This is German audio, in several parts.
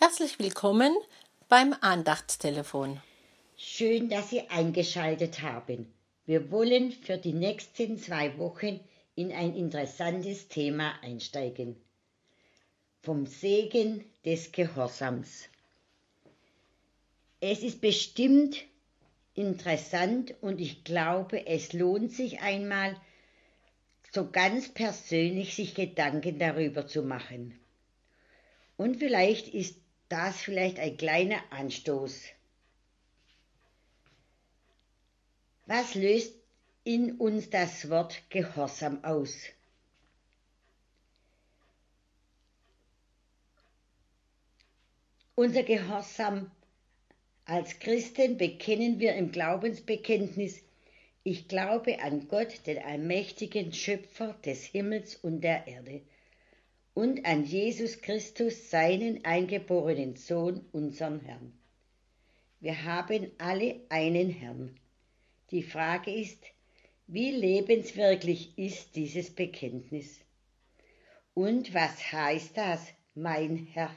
Herzlich willkommen beim Andachtstelefon. Schön, dass Sie eingeschaltet haben. Wir wollen für die nächsten zwei Wochen in ein interessantes Thema einsteigen. Vom Segen des Gehorsams. Es ist bestimmt interessant und ich glaube, es lohnt sich einmal, so ganz persönlich sich Gedanken darüber zu machen. Und vielleicht ist das vielleicht ein kleiner Anstoß. Was löst in uns das Wort Gehorsam aus? Unser Gehorsam als Christen bekennen wir im Glaubensbekenntnis, ich glaube an Gott, den allmächtigen Schöpfer des Himmels und der Erde und an Jesus Christus, seinen eingeborenen Sohn, unseren Herrn. Wir haben alle einen Herrn. Die Frage ist, wie lebenswirklich ist dieses Bekenntnis? Und was heißt das, mein Herr?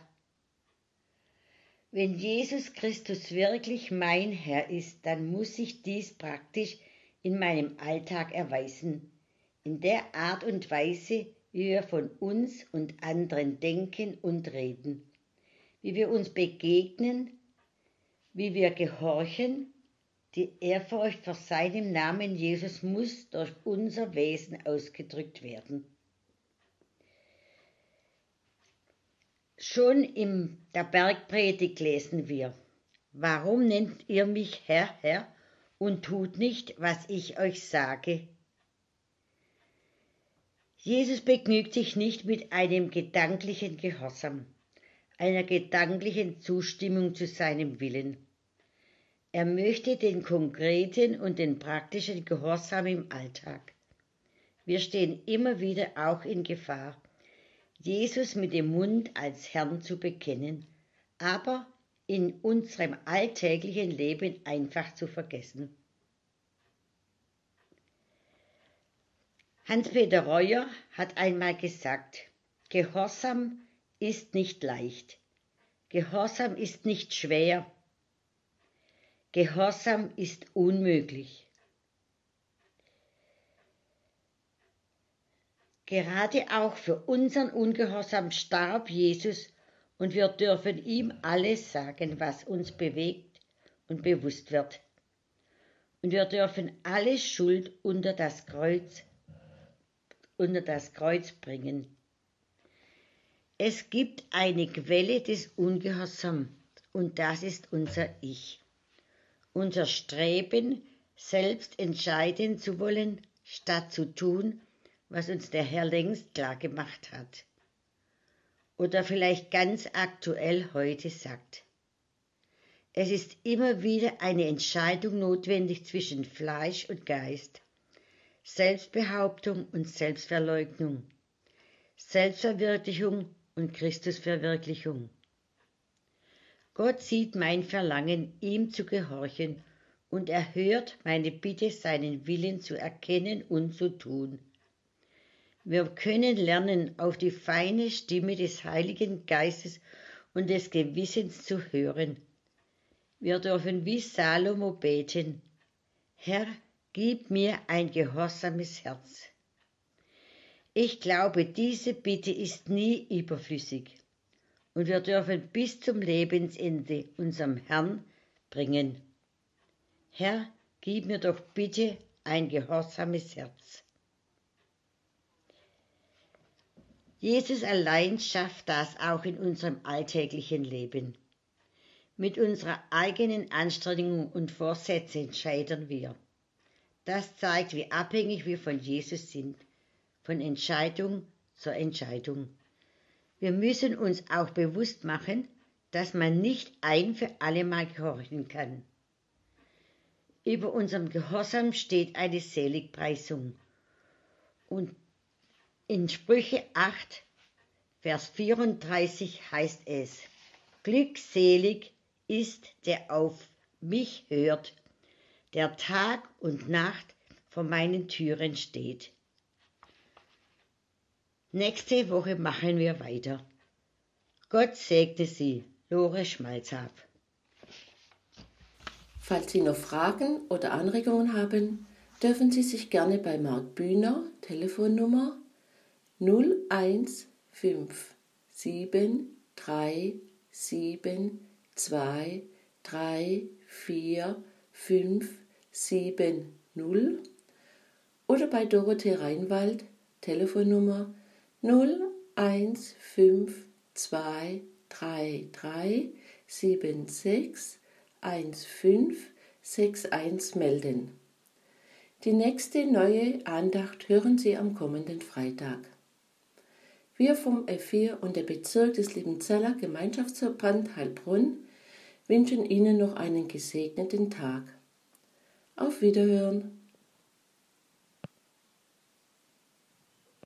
Wenn Jesus Christus wirklich mein Herr ist, dann muss sich dies praktisch in meinem Alltag erweisen, in der Art und Weise, wie wir von uns und anderen denken und reden, wie wir uns begegnen, wie wir gehorchen. Die Ehrfurcht vor seinem Namen Jesus muss durch unser Wesen ausgedrückt werden. Schon in der Bergpredigt lesen wir, warum nennt ihr mich Herr, Herr und tut nicht, was ich euch sage? Jesus begnügt sich nicht mit einem gedanklichen Gehorsam, einer gedanklichen Zustimmung zu seinem Willen. Er möchte den konkreten und den praktischen Gehorsam im Alltag. Wir stehen immer wieder auch in Gefahr, Jesus mit dem Mund als Herrn zu bekennen, aber in unserem alltäglichen Leben einfach zu vergessen. Hans-Peter Reuer hat einmal gesagt, Gehorsam ist nicht leicht. Gehorsam ist nicht schwer. Gehorsam ist unmöglich. Gerade auch für unseren Ungehorsam starb Jesus und wir dürfen ihm alles sagen, was uns bewegt und bewusst wird. Und wir dürfen alle Schuld unter das Kreuz unter das Kreuz bringen. Es gibt eine Quelle des Ungehorsams und das ist unser Ich. Unser Streben, selbst entscheiden zu wollen, statt zu tun, was uns der Herr längst klar gemacht hat. Oder vielleicht ganz aktuell heute sagt. Es ist immer wieder eine Entscheidung notwendig zwischen Fleisch und Geist. Selbstbehauptung und Selbstverleugnung, Selbstverwirklichung und Christusverwirklichung. Gott sieht mein Verlangen, ihm zu gehorchen, und er hört meine Bitte, seinen Willen zu erkennen und zu tun. Wir können lernen, auf die feine Stimme des Heiligen Geistes und des Gewissens zu hören. Wir dürfen wie Salomo beten, Herr, Gib mir ein gehorsames Herz. Ich glaube, diese Bitte ist nie überflüssig und wir dürfen bis zum Lebensende unserem Herrn bringen. Herr, gib mir doch bitte ein gehorsames Herz. Jesus allein schafft das auch in unserem alltäglichen Leben. Mit unserer eigenen Anstrengung und Vorsätzen scheitern wir. Das zeigt, wie abhängig wir von Jesus sind, von Entscheidung zur Entscheidung. Wir müssen uns auch bewusst machen, dass man nicht ein für alle Mal gehorchen kann. Über unserem Gehorsam steht eine Seligpreisung. Und in Sprüche 8, Vers 34 heißt es, Glückselig ist, der auf mich hört der Tag und Nacht vor meinen Türen steht. Nächste Woche machen wir weiter. Gott segne Sie. Lore Schmalzhab. Falls Sie noch Fragen oder Anregungen haben, dürfen Sie sich gerne bei Marc Bühner, Telefonnummer 01573723457 oder bei Dorothee Reinwald, Telefonnummer 0152333761561 melden. Die nächste neue Andacht hören Sie am kommenden Freitag. Wir vom F4 und der Bezirk des Liebenzeller Gemeinschaftsverband Heilbronn wünschen Ihnen noch einen gesegneten Tag. Auf Wiederhören!